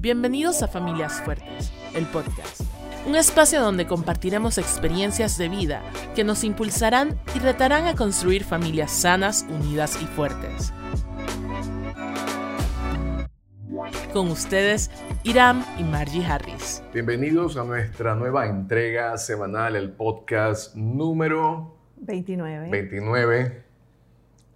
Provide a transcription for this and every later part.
Bienvenidos a Familias Fuertes, el podcast. Un espacio donde compartiremos experiencias de vida que nos impulsarán y retarán a construir familias sanas, unidas y fuertes. Con ustedes, Iram y Margie Harris. Bienvenidos a nuestra nueva entrega semanal, el podcast número 29. 29.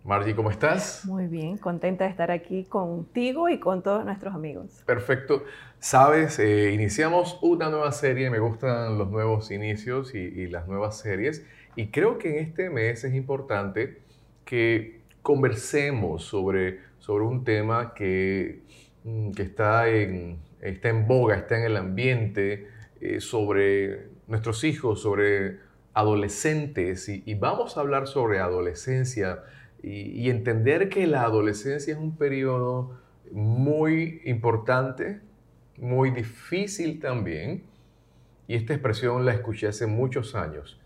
Margie, ¿cómo estás? Muy bien, contenta de estar aquí contigo y con todos nuestros amigos. Perfecto. Sabes, eh, iniciamos una nueva serie, me gustan los nuevos inicios y, las nuevas series, y creo que en este mes es importante que conversemos sobre, sobre un tema que, mm, que está, en, está en boga, está en el ambiente, eh, sobre nuestros hijos, sobre adolescentes, y, y vamos a hablar sobre adolescencia y, entender que la adolescencia es un periodo muy importante, muy difícil también, y esta expresión la escuché hace muchos años,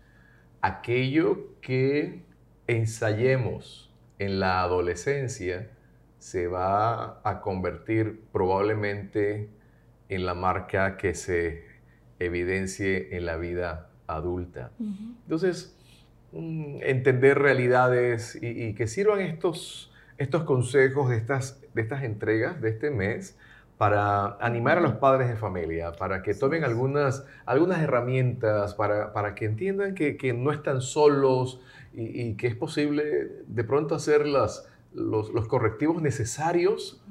aquello que ensayemos en la adolescencia se va a convertir probablemente en la marca que se evidencie en la vida adulta. Entonces, entender realidades y, que sirvan estos, estos consejos de estas, de estas entregas de este mes para animar a los padres de familia, para que tomen algunas, algunas herramientas, para, para que entiendan que, que, no están solos y, que es posible de pronto hacer las, los, los correctivos necesarios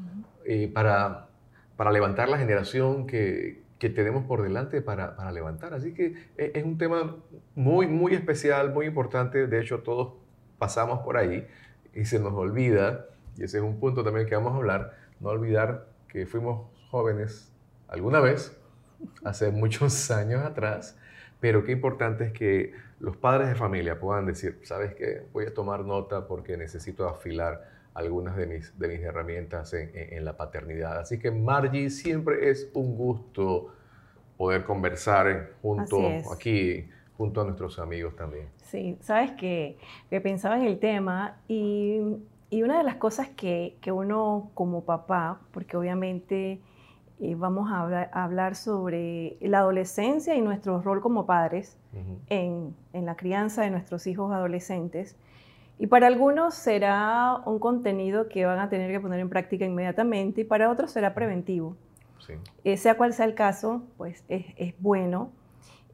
eh, para, para levantar la generación que, que tenemos por delante para, para, levantar. Así que e, es un tema muy, muy especial, muy importante. De hecho, todos pasamos por ahí y se nos olvida, y ese es un punto también que vamos a hablar, no olvidar que fuimos jóvenes alguna vez, hace muchos años atrás, pero qué importante es que los padres de familia puedan decir, ¿sabes qué? Voy a tomar nota porque necesito afilar algunas de mis, de mis herramientas en, la paternidad. Así que Margie, siempre es un gusto poder conversar junto aquí, junto a nuestros amigos también. Sí, sabes que, que pensaba en el tema y, y una de las cosas que, que, uno como papá, porque obviamente eh, vamos a hablar, hablar, sobre la adolescencia y nuestro rol como padres en, en la crianza de nuestros hijos adolescentes, y para algunos será un contenido que van a tener que poner en práctica inmediatamente y para otros será preventivo. Eh, sea cual sea el caso, pues es, bueno.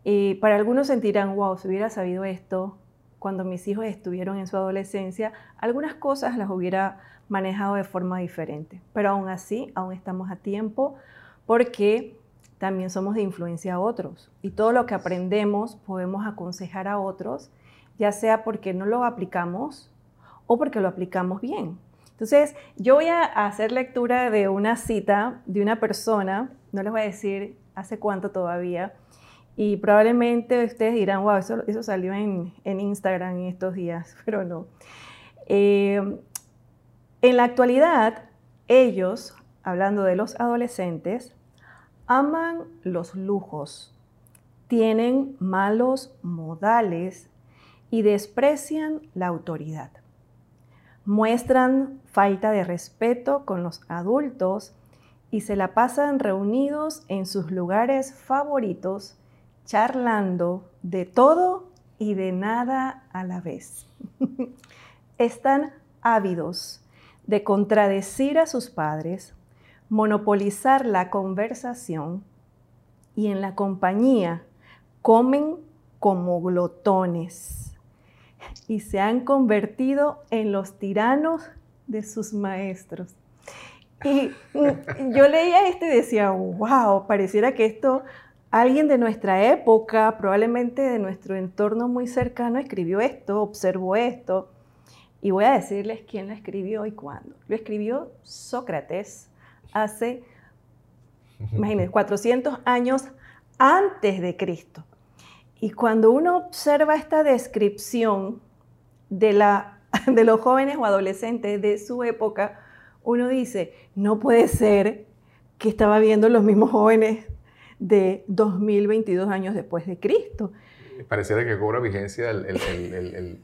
Y para algunos sentirán, wow, si hubiera sabido esto cuando mis hijos estuvieron en su adolescencia, algunas cosas las hubiera manejado de forma diferente. Pero aún así, aún estamos a tiempo porque también somos de influencia a otros. Y todo lo que aprendemos podemos aconsejar a otros ya sea porque no lo aplicamos o porque lo aplicamos bien. Entonces, yo voy a hacer lectura de una cita de una persona, no les voy a decir hace cuánto todavía, y probablemente ustedes dirán, wow, eso, eso salió en, Instagram en estos días, pero no. Eh, en la actualidad, ellos, hablando de los adolescentes, aman los lujos, tienen malos modales y desprecian la autoridad. Muestran falta de respeto con los adultos y se la pasan reunidos en sus lugares favoritos, charlando de todo y de nada a la vez. Están ávidos de contradecir a sus padres, monopolizar la conversación y en la compañía comen como glotones y se han convertido en los tiranos de sus maestros. Y mm, yo leía esto y decía, wow, pareciera que esto alguien de nuestra época, probablemente de nuestro entorno muy cercano, escribió esto, observó esto. Y voy a decirles quién lo escribió y cuándo. Lo escribió Sócrates hace, imagínense, 400 años antes de Cristo. Y cuando uno observa esta descripción de, la, de los jóvenes o adolescentes de su época, uno dice, no puede ser que estaba viendo los mismos jóvenes de 2022 años después de Cristo. Pareciera que cobra vigencia el,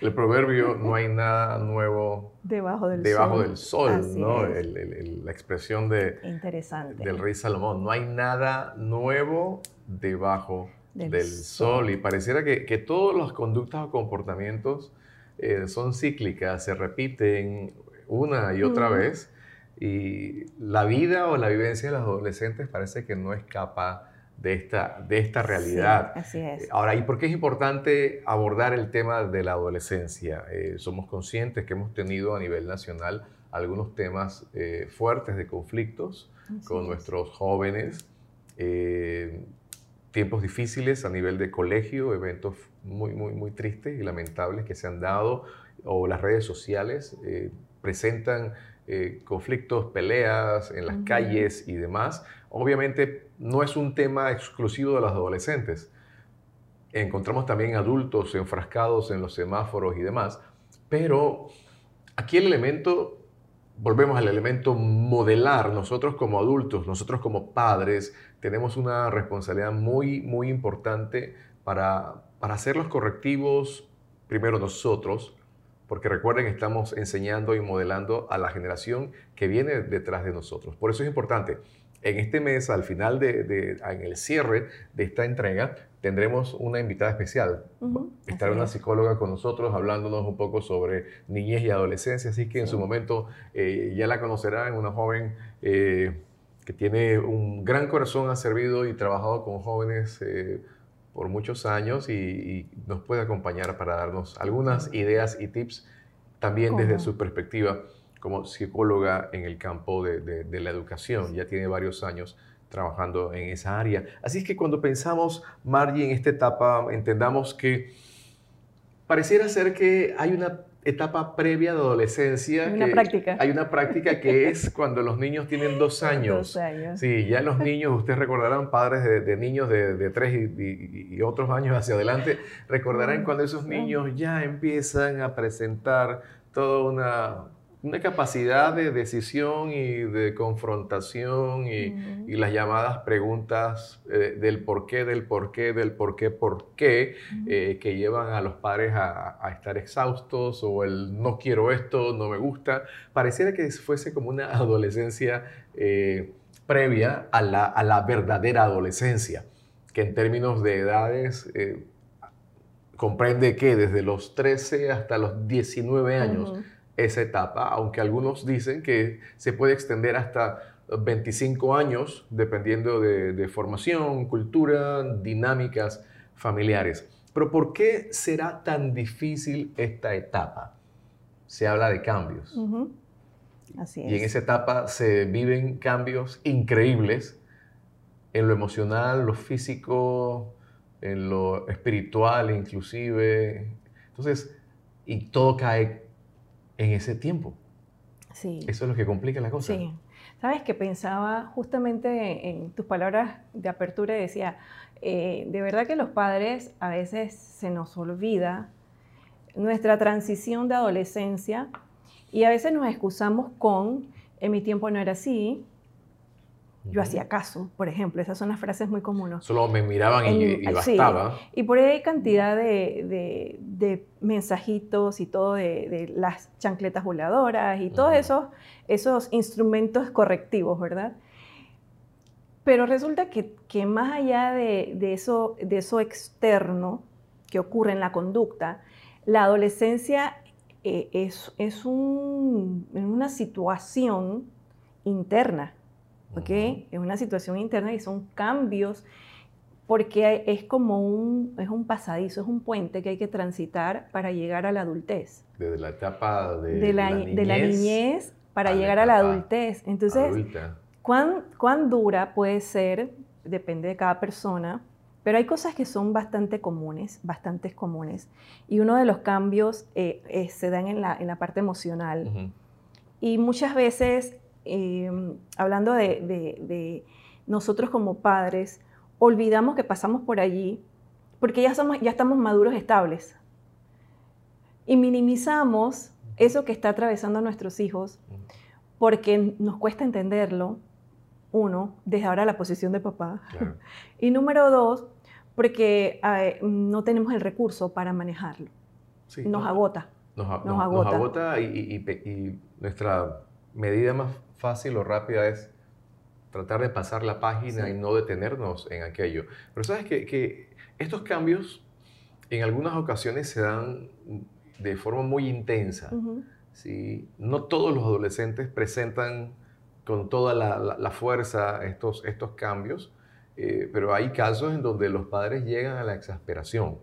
el proverbio no hay nada nuevo debajo del debajo sol. del sol, ¿no? El- el- el- la expresión de, Interesante. del rey Salomón. No hay nada nuevo debajo del, Del sol. sol. Y pareciera que, que todas las conductas o comportamientos eh, son cíclicas, se repiten una y otra vez. Y la vida o la vivencia de los adolescentes parece que no escapa de esta, de esta realidad. Sí, así es. Eh, Ahora, ¿y por qué es importante abordar el tema de la adolescencia? Eh, somos conscientes que hemos tenido a nivel nacional algunos temas eh, fuertes de conflictos Así con es. nuestros jóvenes, eh, tiempos difíciles a nivel de colegio, eventos muy, muy, muy tristes y lamentables que se han dado, o las redes sociales eh, presentan eh, conflictos, peleas en las calles y demás. Obviamente no es un tema exclusivo de los adolescentes. Encontramos también adultos enfrascados en los semáforos y demás, pero aquí el elemento, volvemos al elemento modelar, nosotros como adultos, nosotros como padres, tenemos una responsabilidad muy, muy importante para, para hacer los correctivos, primero nosotros, porque recuerden estamos enseñando y modelando a la generación que viene detrás de nosotros. Por eso es importante. En este mes, al final de, de- en el cierre de esta entrega, tendremos una invitada especial. Estará una psicóloga con nosotros hablándonos un poco sobre niñez y adolescencia, así que en su momento eh, ya la conocerán, una joven eh, que tiene un gran corazón, ha servido y trabajado con jóvenes eh, por muchos años y, y nos puede acompañar para darnos algunas ideas y tips también desde su perspectiva como psicóloga en el campo de, de- de la educación. Ya tiene varios años trabajando en esa área. Así es que cuando pensamos, Margie, en esta etapa, entendamos que pareciera ser que hay una etapa previa de adolescencia. Hay una que- práctica. Hay una práctica que es cuando los niños tienen dos años. Dos años. Sí, ya los niños, ustedes recordarán, padres de, de niños de, de tres y, y- y otros años hacia adelante, recordarán Mm, cuando esos niños ya empiezan a presentar toda una, una capacidad de decisión y de confrontación y, las llamadas preguntas eh, del por qué, del por qué, del por qué, por qué, eh, que llevan a los padres a, a estar exhaustos o el no quiero esto, no me gusta. Pareciera que fuese como una adolescencia eh, previa a la, a la verdadera adolescencia, que en términos de edades comprende que desde los 13 hasta los 19 años. Esa etapa, aunque algunos dicen que se puede extender hasta 25 años, dependiendo de, de formación, cultura, dinámicas familiares. Pero ¿por qué será tan difícil esta etapa? Se habla de cambios. Así es. Y en esa etapa se viven cambios increíbles en lo emocional, lo físico, en lo espiritual inclusive. Entonces, y todo cae en ese tiempo. Sí. Eso es lo que complica la cosa. Sí. Sabes que pensaba justamente en tus palabras de apertura y decía, eh, de verdad que los padres a veces se nos olvida nuestra transición de adolescencia y a veces nos excusamos con, en mi tiempo no era así, yo hacía caso, por ejemplo, esas son las frases muy comunes. Solo me miraban y, En- y bastaba. Y por ahí hay cantidad de, de- de mensajitos y todo de, de las chancletas voladoras y todos esos, esos instrumentos correctivos, ¿verdad? Pero resulta que, que más allá de, de eso, de eso externo que ocurre en la conducta, la adolescencia eh, es, es un- una situación interna, ¿ok? Ujú. Es una situación interna y son cambios porque es como un, es un pasadizo, es un puente que hay que transitar para llegar a la adultez. Desde la etapa de, De la, de la niñez para a la llegar a la adultez. Entonces, adulta. ¿cuán, cuán dura puede ser? Depende de cada persona. Pero hay cosas que son bastante comunes, bastante comunes. Y uno de los cambios eh, eh, se dan en la, en la parte emocional. Ujú. Y muchas veces, eh, hablando de, de- de nosotros como padres, olvidamos que pasamos por allí porque ya, somos, ya estamos maduros estables. Y minimizamos eso que está atravesando a nuestros hijos porque nos cuesta entenderlo, uno, desde ahora la posición de papá. Claro. Y número dos, porque eh, no tenemos el recurso para manejarlo. nos agota. Nos, agota, y, nuestra medida más fácil o rápida es tratar de pasar la página y no detenernos en aquello. Pero sabes que, estos cambios en algunas ocasiones se dan de forma muy intensa. No todos los adolescentes presentan con toda la, fuerza estos, estos cambios, eh, pero hay casos en donde los padres llegan a la exasperación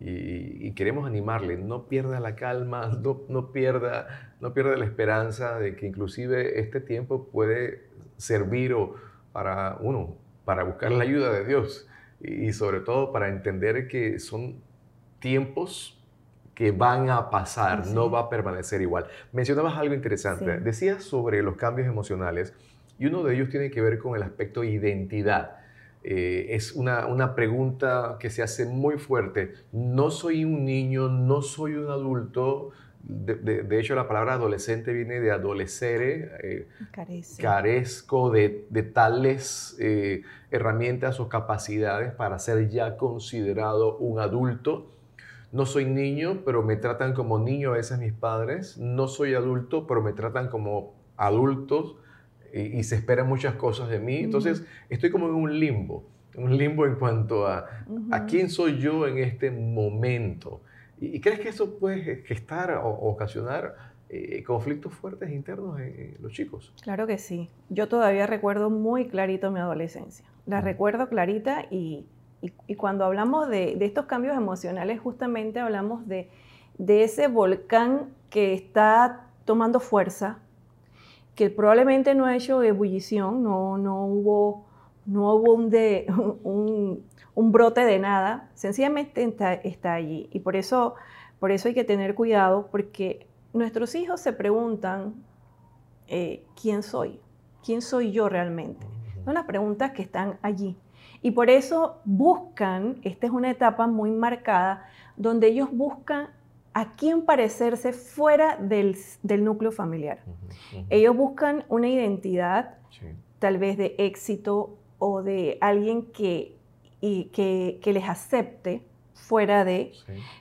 y, queremos animarle, no pierda la calma, no, no, pierda, no pierda la esperanza de que inclusive este tiempo puede servir o para uno, para buscar la ayuda de Dios y, sobre todo para entender que son tiempos que van a pasar, no va a permanecer igual. Mencionabas algo interesante, decías sobre los cambios emocionales y uno de ellos tiene que ver con el aspecto identidad. Eh, es una, una, pregunta que se hace muy fuerte. No soy un niño, no soy un adulto. De, hecho, la palabra adolescente viene de adolescere. Eh, carezco de, de tales eh, herramientas o capacidades para ser ya considerado un adulto. No soy niño, pero me tratan como niño a veces mis padres. No soy adulto, pero me tratan como adultos y, se esperan muchas cosas de mí. Entonces, estoy como en un limbo, un limbo en cuanto a, a quién soy yo en este momento. ¿Y, crees que eso puede gestar o, ocasionar eh, conflictos fuertes internos en, los chicos? Claro que sí. Yo todavía recuerdo muy clarito mi adolescencia. La recuerdo clarita y, y, cuando hablamos de, de, estos cambios emocionales, justamente hablamos de, de ese volcán que está tomando fuerza, que probablemente no ha hecho ebullición, no, no hubo, no hubo un, de, un, brote de nada, sencillamente está, allí. Y por eso, por eso hay que tener cuidado, porque nuestros hijos se preguntan, eh, ¿quién soy? ¿Quién soy yo realmente? Son las preguntas que están allí. Y por eso buscan, esta es una etapa muy marcada, donde ellos buscan a quién parecerse fuera del, núcleo familiar. Ellos buscan una identidad, tal vez de éxito o de alguien que, y, que, les acepte fuera de,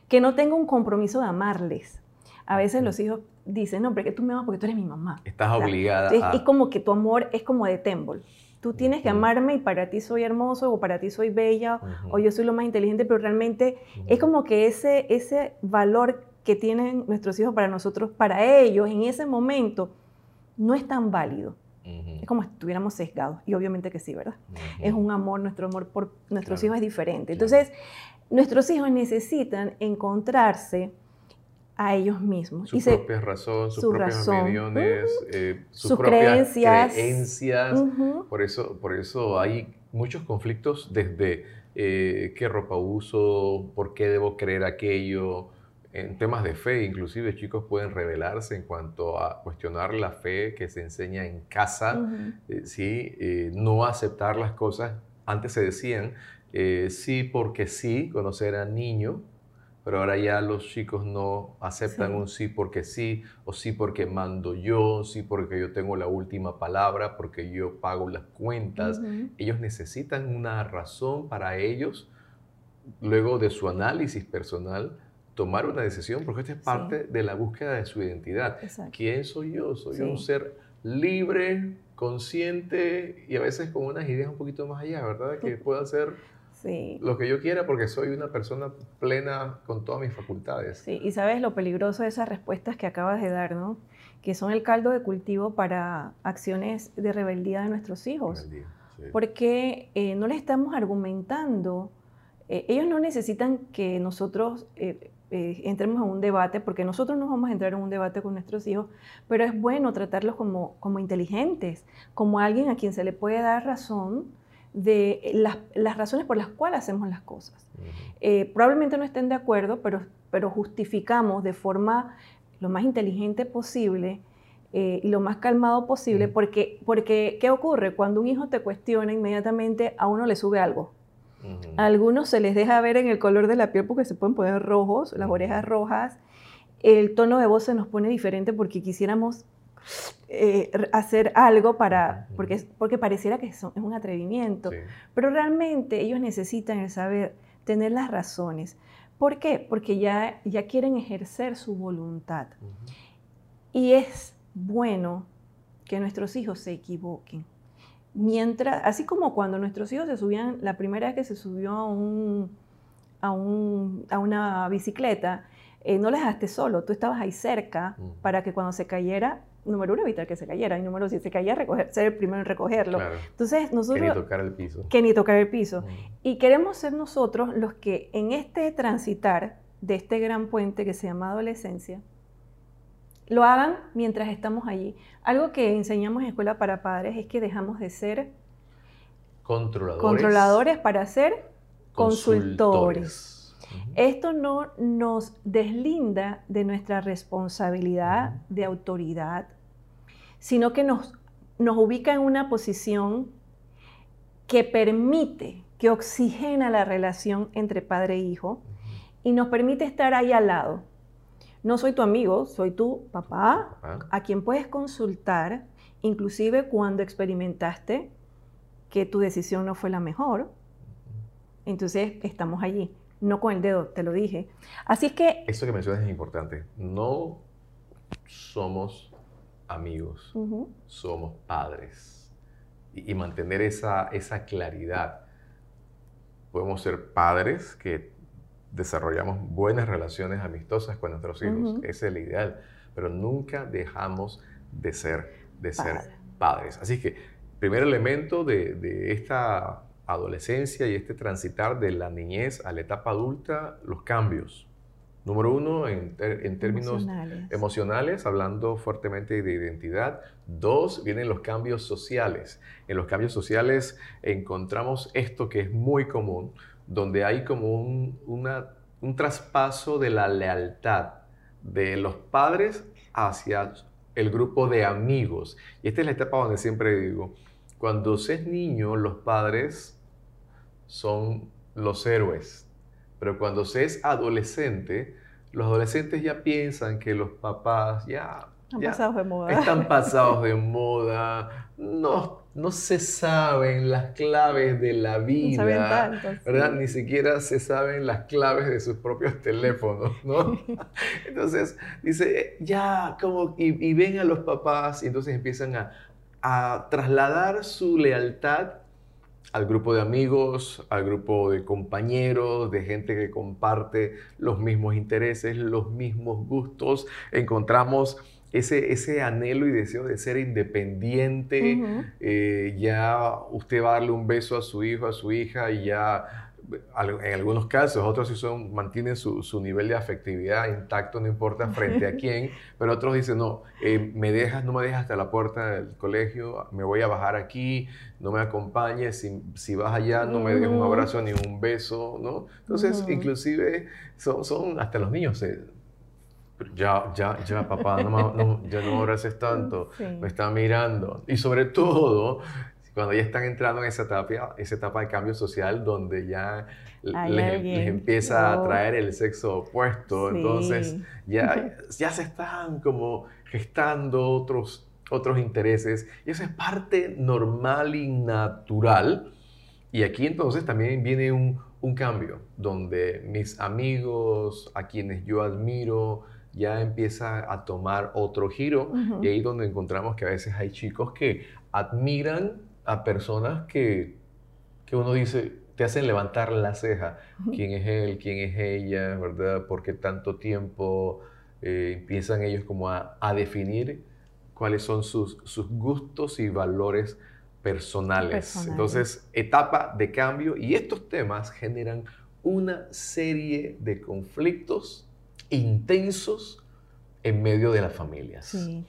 que no tenga un compromiso de amarles. A veces los hijos dicen, no, porque tú me amas porque tú eres mi mamá. Estás obligada. Es, como que tu amor es como de tembol. Tú tienes que amarme y para ti soy hermoso o para ti soy bella o yo soy lo más inteligente, pero realmente es como que ese, ese valor que tienen nuestros hijos para nosotros, para ellos en ese momento, no es tan válido. Es como si estuviéramos sesgados. Y obviamente que sí, ¿verdad? Es un amor, nuestro amor por nuestros hijos es diferente. Entonces, nuestros hijos necesitan encontrarse a ellos mismos. Sus propias razones, sus propias opiniones, eh, sus, propias creencias. por, eso, por eso hay muchos conflictos desde eh, qué ropa uso, por qué debo creer aquello. En temas de fe, inclusive chicos pueden rebelarse en cuanto a cuestionar la fe que se enseña en casa, eh, ¿sí? no aceptar las cosas. Antes se decían, sí porque sí, cuando era niño, pero ahora ya los chicos no aceptan un sí porque sí, o sí porque mando yo, sí porque yo tengo la última palabra, porque yo pago las cuentas. Ellos necesitan una razón para ellos, luego de su análisis personal, tomar una decisión, porque esta es parte de la búsqueda de su identidad. ¿Quién soy yo? Soy un ser libre, consciente y a veces con unas ideas un poquito más allá, ¿verdad? Que pueda lo que yo quiera porque soy una persona plena con todas mis facultades. Sí, y sabes lo peligroso de esas respuestas que acabas de dar, ¿no? Que son el caldo de cultivo para acciones de rebeldía de nuestros hijos. Porque eh, no le estamos argumentando, eh, ellos no necesitan que nosotros eh, entremos en un debate, porque nosotros no vamos a entrar en un debate con nuestros hijos, pero es bueno tratarlos como, como inteligentes, como alguien a quien se le puede dar razón de las, razones por las cuales hacemos las cosas. Eh, probablemente no estén de acuerdo, pero, pero justificamos de forma lo más inteligente posible eh, y lo más calmado posible, porque, porque ¿qué ocurre? Cuando un hijo te cuestiona, inmediatamente a uno le sube algo. A algunos se les deja ver en el color de la piel porque se pueden poner rojos, las orejas rojas, el tono de voz se nos pone diferente porque quisiéramos eh, hacer algo para, porque, porque pareciera que es un atrevimiento, pero realmente ellos necesitan el saber, tener las razones. ¿Por qué? Porque ya, ya quieren ejercer su voluntad. Y es bueno que nuestros hijos se equivoquen. Mientras, así como cuando nuestros hijos se subían, la primera vez que se subió a, un, a, un, a una bicicleta, eh, no les dejaste solo, tú estabas ahí cerca para que cuando se cayera, número uno, evitar que se cayera, y número si se caía, recoger, ser el primero en recogerlo. Entonces, nosotros... Que ni tocar el piso. Que ni tocar el piso. Y queremos ser nosotros los que en este transitar de este gran puente que se llama adolescencia, lo hagan mientras estamos allí. Algo que enseñamos en Escuela para Padres es que dejamos de ser controladores, controladores para ser consultores. Esto no nos deslinda de nuestra responsabilidad de autoridad, sino que nos, nos ubica en una posición que permite, que oxigena la relación entre padre e hijo y nos permite estar ahí al lado. No soy tu amigo, soy tu papá, a quien puedes consultar, inclusive cuando experimentaste que tu decisión no fue la mejor. Entonces estamos allí, no con el dedo, te lo dije. Así es que... Eso que mencionas es importante. No somos amigos, somos padres. Y, mantener esa, esa claridad. Podemos ser padres que desarrollamos buenas relaciones amistosas con nuestros hijos. Ese es el ideal. Pero nunca dejamos de ser, de ser padres. Así que, primer elemento de, esta adolescencia y este transitar de la niñez a la etapa adulta, los cambios. Número uno, en, términos emocionales. hablando fuertemente de identidad. Dos, vienen los cambios sociales. En los cambios sociales encontramos esto que es muy común, donde hay como un, un traspaso de la lealtad de los padres hacia el grupo de amigos. Y esta es la etapa donde siempre digo, cuando se es niño, los padres son los héroes, pero cuando se es adolescente, los adolescentes ya piensan que los papás ya están pasados de moda. Están pasados de moda. No, no se saben las claves de la vida. ¿verdad? Ni siquiera se saben las claves de sus propios teléfonos, ¿no? entonces, dice, ya, como, y, ven a los papás y entonces empiezan a, a trasladar su lealtad al grupo de amigos, al grupo de compañeros, de gente que comparte los mismos intereses, los mismos gustos. Encontramos ese, anhelo y deseo de ser independiente, eh, ya usted va a darle un beso a su hijo, a su hija y ya en algunos casos, otros sí son, mantienen su, nivel de afectividad intacto, no importa frente a quién, pero otros dicen, no, eh, me dejas, no me dejas hasta la puerta del colegio, me voy a bajar aquí, no me acompañes, si, si vas allá no me dejes un abrazo ni un beso, ¿no? Entonces, inclusive son, son, hasta los niños se ya, ya, ya, papá, no, ya no abraces tanto, me están mirando. Y sobre todo, cuando ya están entrando en esa etapa, esa etapa de cambio social donde ya les, empieza a atraer el sexo opuesto, entonces ya, ya se están como gestando otros, otros intereses. Y eso es parte normal y natural. Y aquí entonces también viene un, un cambio, donde mis amigos, a quienes yo admiro, ya empieza a tomar otro giro. Y ahí donde encontramos que a veces hay chicos que admiran a personas que, que uno dice, te hacen levantar la ceja. ¿Quién es él? ¿Quién es ella? ¿Verdad? ¿Por qué tanto tiempo eh, empiezan ellos como a, a, definir cuáles son sus, sus gustos y valores personales. personales? Entonces, etapa de cambio y estos temas generan una serie de conflictos intensos en medio de las familias. Sí.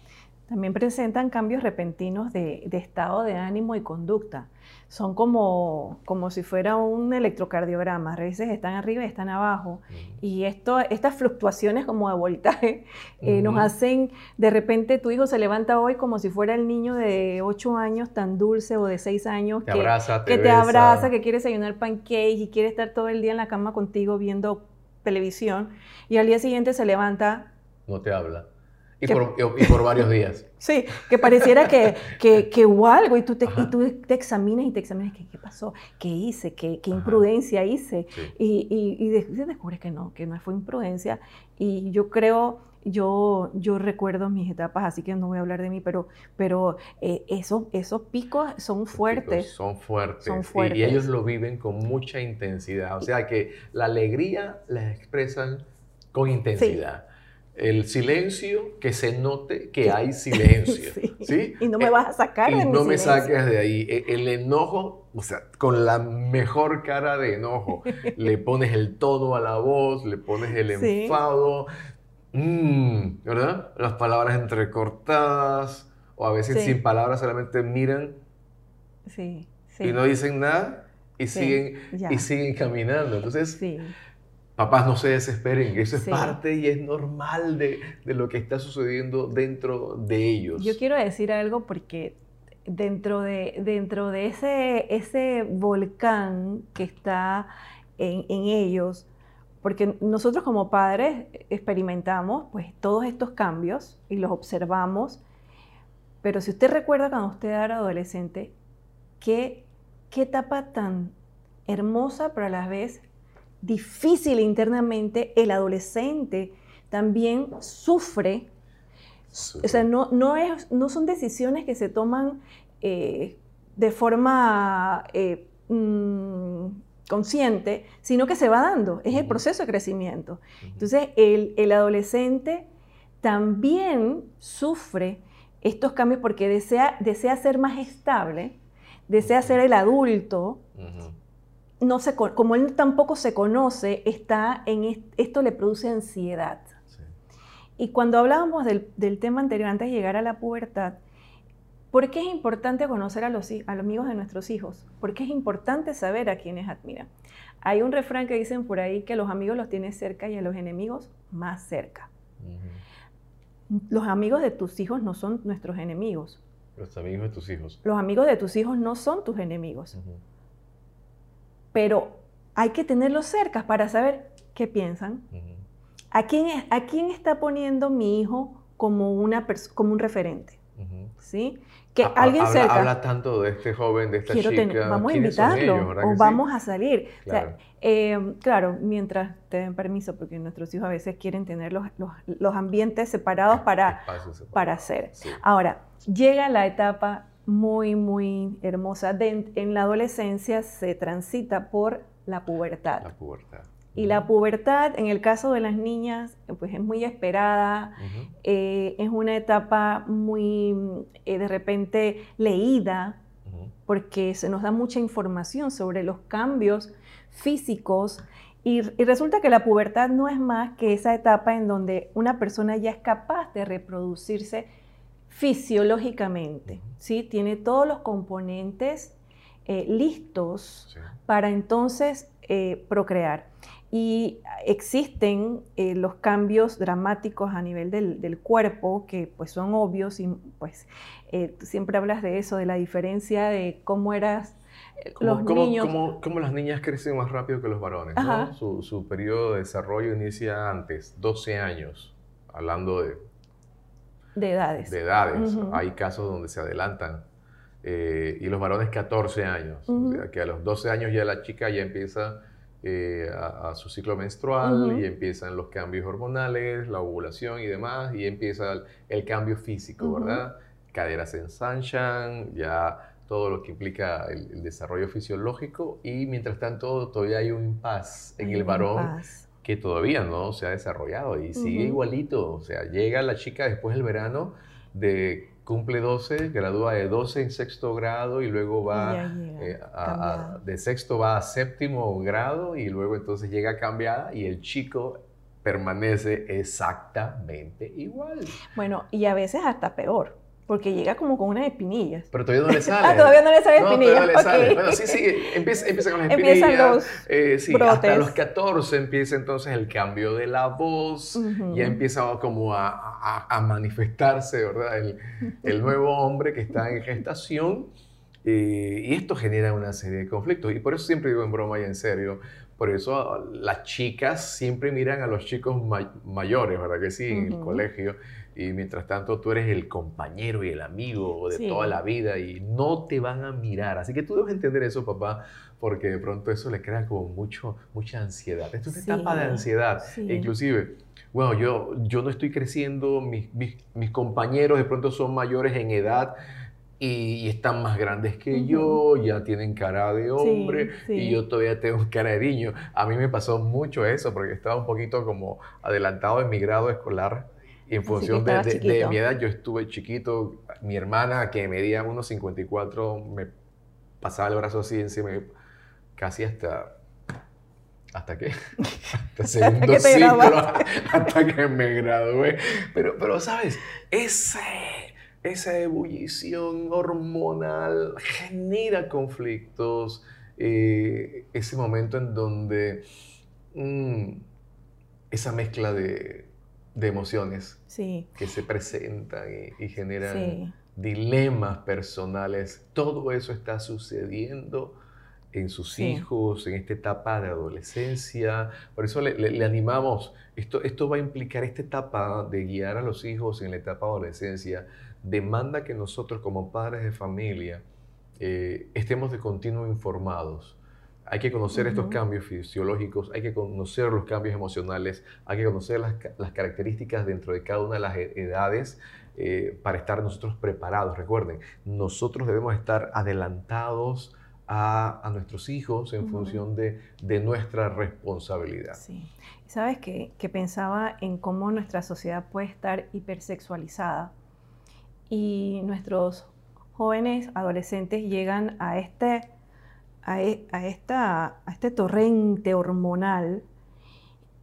También presentan cambios repentinos de, estado de ánimo y conducta. Son como, como si fuera un electrocardiograma. A veces están arriba y están abajo. Y esto, estas fluctuaciones como de voltaje eh, nos hacen, de repente tu hijo se levanta hoy como si fuera el niño de 8 años tan dulce o de 6 años que, abraza, que te abraza, que quiere desayunar pancakes y quiere estar todo el día en la cama contigo viendo televisión y al día siguiente se levanta. No te habla. Y, por, y por, varios días. Sí, que pareciera que, que, que hubo algo y tú te, y tú te examinas y te examinas qué, qué pasó, qué hice, qué, qué imprudencia hice. Y, y, y, descubres que no, que no fue imprudencia. Y yo creo yo, yo recuerdo mis etapas, así que no voy a hablar de mí, pero, pero eh, esos, esos picos son fuertes. son fuertes. Son fuertes. Y, ellos lo viven con mucha intensidad. O sea que la alegría la expresan con intensidad. El silencio, que se note que hay silencio. sí. Y no me vas a sacar de Y no me saques de ahí. E, el enojo, o sea, con la mejor cara de enojo, le pones el tono a la voz, le pones el enfado, mmm, ¿verdad? Las palabras entrecortadas o a veces sin palabras solamente miran sí, y no dicen nada y, siguen, y siguen caminando. Entonces, papás no se desesperen, eso es parte y es normal de, de, lo que está sucediendo dentro de ellos. Yo quiero decir algo porque dentro de, dentro de ese, ese volcán que está en, en ellos, porque nosotros como padres experimentamos pues todos estos cambios y los observamos, pero si usted recuerda cuando usted era adolescente, qué, qué etapa tan hermosa, pero a la vez difícil internamente, el adolescente también sufre. O sea, no, no, es, no son decisiones que se toman eh, de forma eh, mm, consciente, sino que se va dando, es el proceso de crecimiento. Entonces, el, adolescente también sufre estos cambios porque desea, desea ser más estable, desea ser el adulto, no se, como él tampoco se conoce, está en esto le produce ansiedad. Y cuando hablábamos del, del, tema anterior, antes de llegar a la pubertad, ¿Por qué es importante conocer a los, amigos de nuestros hijos? Porque es importante saber a quienes admiran. Hay un refrán que dicen por ahí que los amigos los tienes cerca y a los enemigos más cerca. Los amigos de tus hijos no son nuestros enemigos. Los amigos de tus hijos. Los amigos de tus hijos no son tus enemigos. Pero hay que tenerlos cerca para saber qué piensan. ¿A, quién, ¿A quién está poniendo mi hijo como, una como un referente? ¿Sí? que alguien habla, cerca. Habla tanto de este joven, de esta chica. vamos a invitarlo o vamos a salir. Claro. Em, claro. mientras te den permiso, porque nuestros hijos a veces quieren tener los, los, ambientes separados para, para hacer. Ahora, llega la etapa muy, muy hermosa. en la adolescencia se transita por la pubertad. La pubertad. Y la pubertad, en el caso de las niñas, pues es muy esperada, eh, es una etapa muy eh, de repente leída, porque se nos da mucha información sobre los cambios físicos. Y, resulta que la pubertad no es más que esa etapa en donde una persona ya es capaz de reproducirse fisiológicamente, ¿sí? Tiene todos los componentes eh, listos para entonces procrear. Y existen eh, los cambios dramáticos a nivel del, cuerpo que pues son obvios y pues eh, siempre hablas de eso, de la diferencia de cómo eras eh, los niños. Cómo, las niñas crecen más rápido que los varones, ¿no? Su, su, periodo de desarrollo inicia antes, 12 años, hablando de... De edades. De edades. Hay casos donde se adelantan. y los varones 14 años. que a los 12 años ya la chica ya empieza eh, a, su ciclo menstrual y empiezan los cambios hormonales, la ovulación y demás, y empieza el, cambio físico, ¿verdad? Caderas se ensanchan, ya todo lo que implica el, desarrollo fisiológico y mientras tanto todavía hay un impas en el varón que todavía no se ha desarrollado y sigue igualito, o sea, llega la chica después del verano de cumple 12, gradúa de 12 en sexto grado y luego va eh, de sexto va a séptimo grado y luego entonces llega cambiada y el chico permanece exactamente igual. Bueno, y a veces hasta peor. Porque llega como con unas espinillas. Pero todavía no le sale. ah, todavía no le sale espinillas. No, todavía le sale. Bueno, sí, sí, empieza, empieza con las espinillas. Empiezan los eh, sí, hasta los 14 empieza entonces el cambio de la voz. Ya empieza como a, a, a manifestarse, ¿verdad? El, el, nuevo hombre que está en gestación. Eh, y esto genera una serie de conflictos. Y por eso siempre digo en broma y en serio, por eso las chicas siempre miran a los chicos mayores, ¿verdad que sí? En el colegio y mientras tanto tú eres el compañero y el amigo de toda la vida y no te van a mirar. Así que tú debes entender eso, papá, porque de pronto eso le crea como mucho, mucha ansiedad. Esto es una etapa de ansiedad. inclusive, bueno, yo, yo no estoy creciendo, mis, mis, compañeros de pronto son mayores en edad y, están más grandes que yo, ya tienen cara de hombre y yo todavía tengo cara de niño. A mí me pasó mucho eso porque estaba un poquito como adelantado en mi grado escolar y en función de, mi edad, yo estuve chiquito. Mi hermana, que medía unos 54, me pasaba el brazo así encima, casi hasta. ¿Hasta qué? Hasta segundo ciclo, hasta que me gradué. Pero, pero ¿sabes? Ese, esa ebullición hormonal genera conflictos. Eh, ese momento en donde mm, esa mezcla de de emociones que se presentan y, generan dilemas personales. Todo eso está sucediendo en sus hijos, en esta etapa de adolescencia. Por eso le, animamos, esto, esto va a implicar esta etapa de guiar a los hijos en la etapa de adolescencia, demanda que nosotros como padres de familia eh, estemos de continuo informados hay que conocer estos cambios fisiológicos, hay que conocer los cambios emocionales, hay que conocer las, características dentro de cada una de las e, edades eh, para estar nosotros preparados. Recuerden, nosotros debemos estar adelantados a, nuestros hijos en función de, nuestra responsabilidad. Sí. Sabes que, que pensaba en cómo nuestra sociedad puede estar hipersexualizada y nuestros jóvenes adolescentes llegan a este e, a, esta, a este torrente hormonal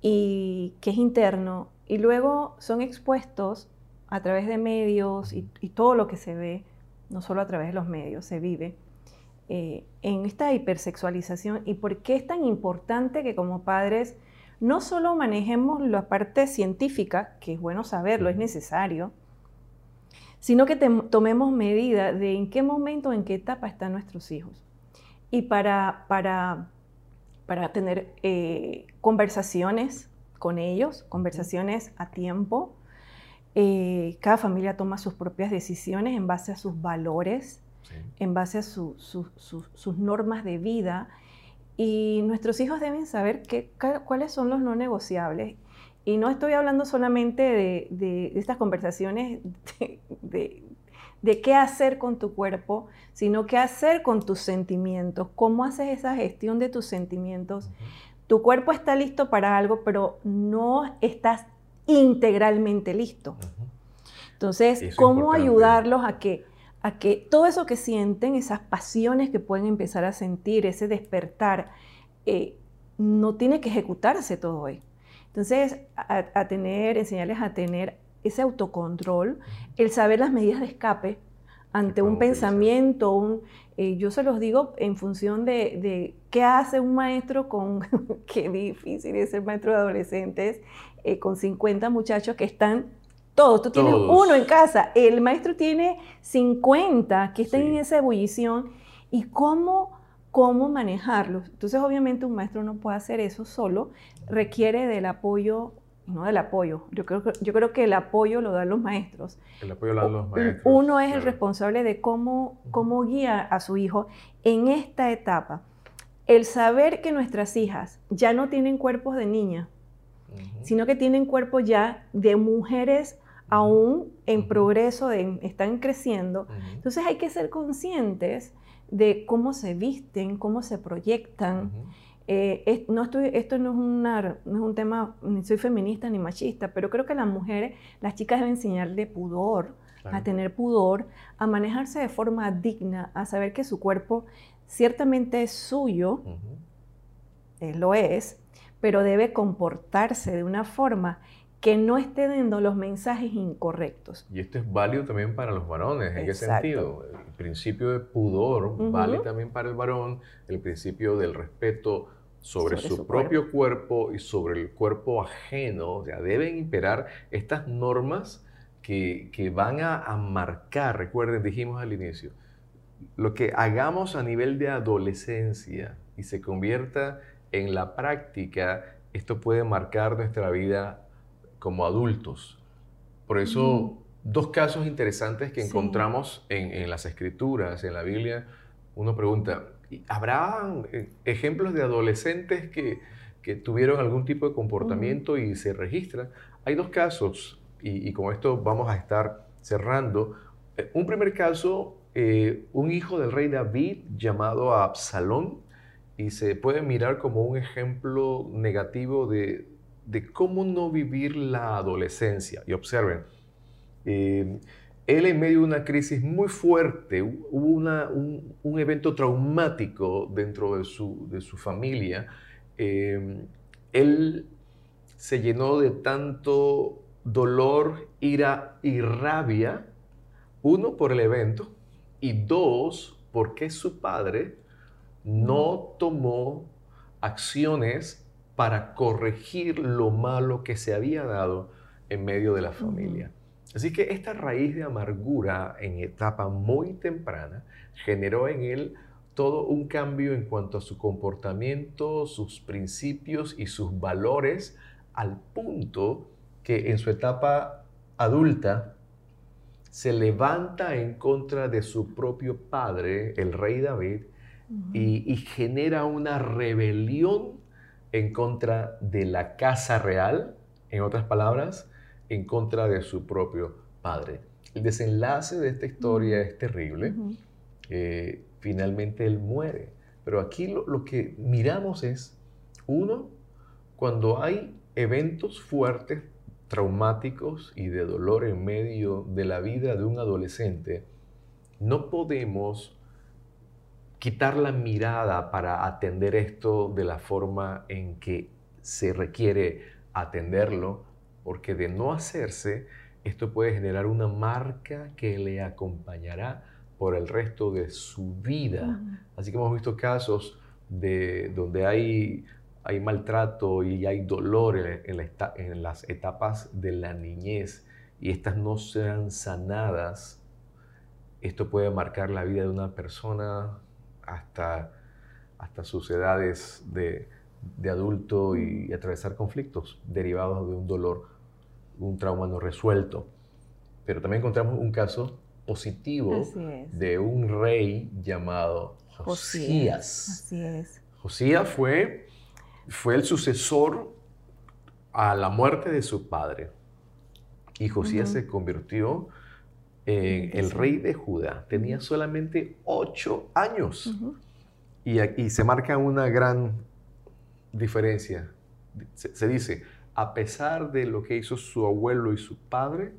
y que es interno y luego son expuestos a través de medios y, todo lo que se ve, no solo a través de los medios, se vive eh, en esta hipersexualización. Y por qué es tan importante que como padres no solo manejemos la parte científica, que es bueno saberlo, es necesario, sino que tomemos medida de en qué momento, en qué etapa están nuestros hijos y para, para, para tener eh, conversaciones con ellos, conversaciones a tiempo. Eh, cada familia toma sus propias decisiones en base a sus valores, en base a sus normas de vida. Y nuestros hijos deben saber que, cuáles son los no negociables. Y no estoy hablando solamente de, de estas conversaciones de, de qué hacer con tu cuerpo, sino qué hacer con tus sentimientos, cómo haces esa gestión de tus sentimientos. Tu cuerpo está listo para algo, pero no estás integralmente listo. Entonces, ¿cómo ayudarlos a que, a que todo eso que sienten, esas pasiones que pueden empezar a sentir, ese despertar, eh, no tiene que ejecutarse todo hoy? Entonces, a tener, enseñarles a tener ese autocontrol, el saber las medidas de escape ante un pensamiento, un, eh, yo se los digo en función de, qué hace un maestro con, qué difícil es ser maestro de adolescentes, eh, con 50 muchachos que están todos, tú tienes uno en casa, el maestro tiene 50 que están en esa ebullición. Y cómo, cómo manejarlos. Entonces obviamente un maestro no puede hacer eso solo, requiere del apoyo no del apoyo. Yo creo, que, yo creo que el apoyo lo dan los maestros. El apoyo lo dan los maestros. Uno es el responsable de cómo, cómo guía a su hijo en esta etapa. El saber que nuestras hijas ya no tienen cuerpos de niña, sino que tienen cuerpos ya de mujeres aún en progreso, de, están creciendo. Entonces hay que ser conscientes de cómo se visten, cómo se proyectan. Eh, no estoy, esto no es, no es un tema, ni soy feminista ni machista, pero creo que las mujeres, las chicas deben enseñarle pudor, a tener pudor, a manejarse de forma digna, a saber que su cuerpo ciertamente es suyo, eh, lo es, pero debe comportarse de una forma que no esté dando los mensajes incorrectos. Y esto es válido también para los varones. ¿En qué sentido? Principio de pudor vale también para el varón, el principio del respeto sobre, su, propio cuerpo. y sobre el cuerpo ajeno. O sea, deben imperar estas normas que, que van a, a, marcar, recuerden, dijimos al inicio, lo que hagamos a nivel de adolescencia y se convierta en la práctica, esto puede marcar nuestra vida como adultos. Por eso, dos casos interesantes que Sí. encontramos en, en las escrituras, en la Biblia, uno pregunta, ¿habrá eh, ejemplos de adolescentes que, que tuvieron algún tipo de comportamiento y se registra? Hay dos casos, y, y con esto vamos a estar cerrando. Eh, Un primer caso, eh, un hijo del rey David llamado Absalón, y se puede mirar como un ejemplo negativo de, de cómo no vivir la adolescencia. Y observen, eh, él en medio de una crisis muy fuerte, hu- hubo una- un, un evento traumático dentro de su, de su familia, eh, él se llenó de tanto dolor, ira y rabia, uno por el evento y dos porque su padre no tomó acciones para corregir lo malo que se había dado en medio de la familia. Así que esta raíz de amargura en etapa muy temprana generó en él todo un cambio en cuanto a su comportamiento, sus principios y sus valores, al punto que en su etapa adulta se levanta en contra de su propio padre, el rey David, y, y genera una rebelión en contra de la casa real, en otras palabras, en contra de su propio padre. El desenlace de esta historia es terrible. Eh, finalmente él muere. Pero aquí lo, lo que miramos es, uno, cuando hay eventos fuertes, traumáticos y de dolor en medio de la vida de un adolescente, no podemos quitar la mirada para atender esto de la forma en que se requiere atenderlo, porque de no hacerse, esto puede generar una marca que le acompañará por el resto de su vida. Así que hemos visto casos de, donde hay, hay maltrato y hay dolor en, en la esta- en las etapas de la niñez y estas no sean sanadas. Esto puede marcar la vida de una persona hasta, hasta sus edades de, de adulto y, atravesar conflictos derivados de un dolor, un trauma no resuelto. Pero también encontramos un caso positivo de un rey llamado Josías. Así es. Josías fue, fue el sucesor a la muerte de su padre. Y Josías se convirtió en el rey de Judá. Tenía solamente ocho años. Y aquí se marca una gran diferencia. Se, se dice, a pesar de lo que hizo su abuelo y su padre,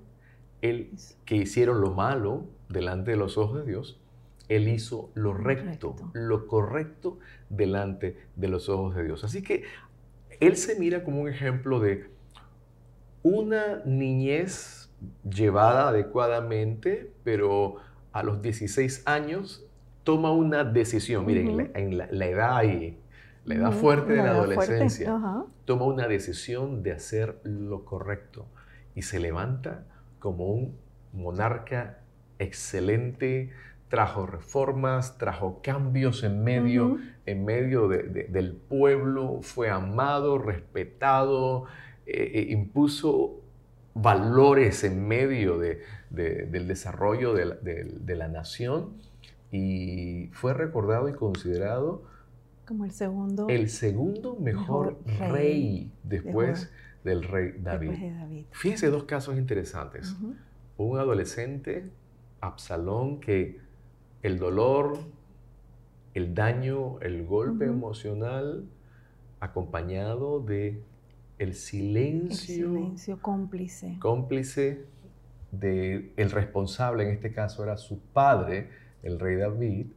él que hicieron lo malo delante de los ojos de Dios, él hizo lo recto, Correcto. lo correcto delante de los ojos de Dios. Así que él se mira como un ejemplo de una niñez llevada adecuadamente, pero a los 16 años toma una decisión. Miren, la- en la, la edad y la edad fuerte de la, adolescencia, Ajá. toma una decisión de hacer lo correcto y se levanta como un monarca excelente, trajo reformas, trajo cambios en medio, en medio de- de- del pueblo, fue amado, respetado, eh, eh, impuso valores en medio de- de- del desarrollo la, de la nación y fue recordado y considerado Como el segundo el segundo mejor, Mejor rey, rey después del rey David. de David. Fíjense dos casos interesantes. Un adolescente, Absalón, que el dolor, el daño, el golpe emocional, acompañado de el El silencio, silencio cómplice. cómplice de el responsable, en este caso era su padre, el rey David,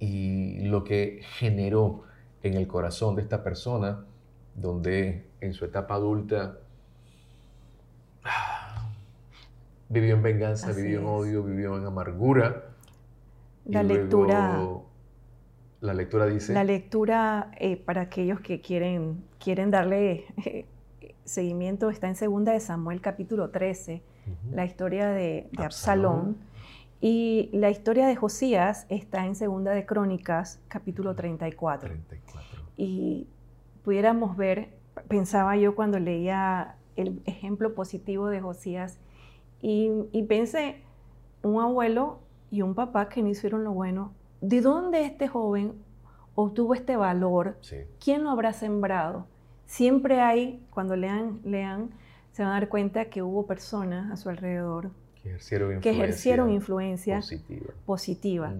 y lo que generó en el corazón de esta persona, donde en su etapa adulta ah, vivió en venganza, Así vivió en es. odio, vivió en amargura. y La luego lectura, la lectura dice, la lectura eh, para aquellos que quieren, quieren darle eh, seguimiento está en 2 de Samuel capítulo 13, Ujú, la historia de, de Absalón. Absalón. Y la historia de Josías está en 2 de Crónicas capítulo 34. 34. y pudiéramos ver, pensaba yo cuando leía el ejemplo positivo de Josías. Y, y pensé, un abuelo y un papá que no hicieron lo bueno, ¿de dónde este joven obtuvo este valor? ¿Quién lo habrá sembrado? Siempre hay, cuando lean, lean, se van a dar cuenta que hubo personas a su alrededor que ejercieron influencia, que ejercieron influencia positiva. positiva.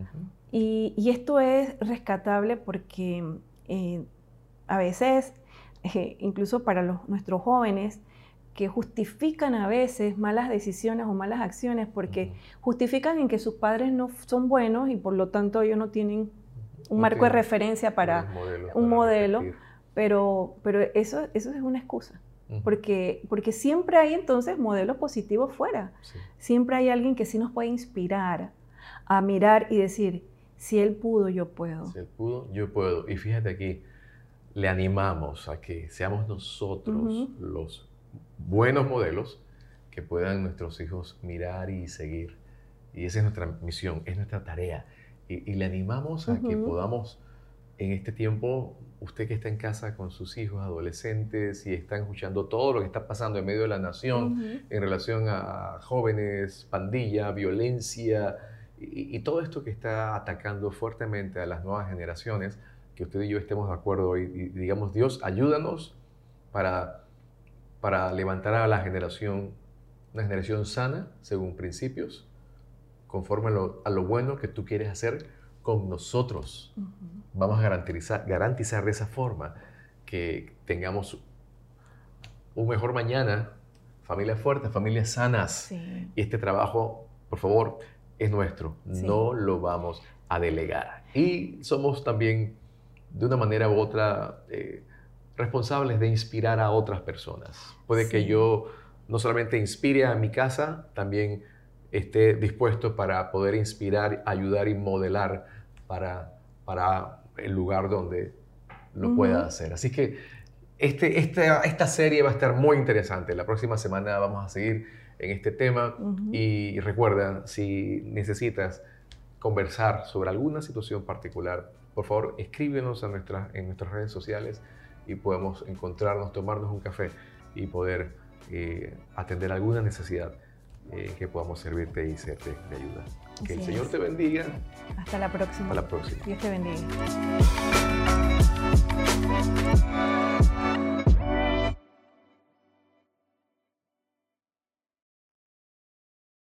y, y, esto es rescatable porque eh, a veces, eh, incluso para los, nuestros jóvenes, que justifican a veces malas decisiones o malas acciones porque justifican en que sus padres no son buenos y por lo tanto ellos no tienen un marco de referencia para un modelo, pero, pero eso, eso es una excusa. Porque, porque siempre hay entonces modelos positivos fuera. Siempre hay alguien que sí nos puede inspirar a mirar y decir, si él pudo, yo puedo. Si él pudo, yo puedo. Y fíjate aquí, le animamos a que seamos nosotros los buenos modelos que puedan nuestros hijos mirar y seguir. Y esa es nuestra misión, es nuestra tarea. Y, le animamos a que podamos, en este tiempo, usted que está en casa con sus hijos adolescentes y están escuchando todo lo que está pasando en medio de la nación en relación a jóvenes, pandilla, violencia y, y, todo esto que está atacando fuertemente a las nuevas generaciones, que usted y yo estemos de acuerdo y, y digamos, Dios, ayúdanos para para levantar a la generación, una generación sana, según principios, conforme a lo, bueno que tú quieres hacer con nosotros. Vamos a garantizar, garantizar de esa forma que tengamos un mejor mañana, familias fuertes, familias sanas. Y este trabajo, por favor, es nuestro. No lo vamos a delegar. Y somos también, de una manera u otra, eh, responsables de inspirar a otras personas. Puede que yo no solamente inspire a mi casa, también esté dispuesto para poder inspirar, ayudar y modelar para, para el lugar donde lo pueda hacer. Así que este, esta, esta serie va a estar muy interesante. La próxima semana vamos a seguir en este tema y recuerda, si necesitas conversar sobre alguna situación particular, por favor escríbenos a nuestra, en nuestras redes sociales y podemos encontrarnos, tomarnos un café y poder eh, atender alguna necesidad eh, que podamos servirte y serte de ayuda. Que el Señor te bendiga. Hasta la próxima. Hasta la próxima. Dios te bendiga.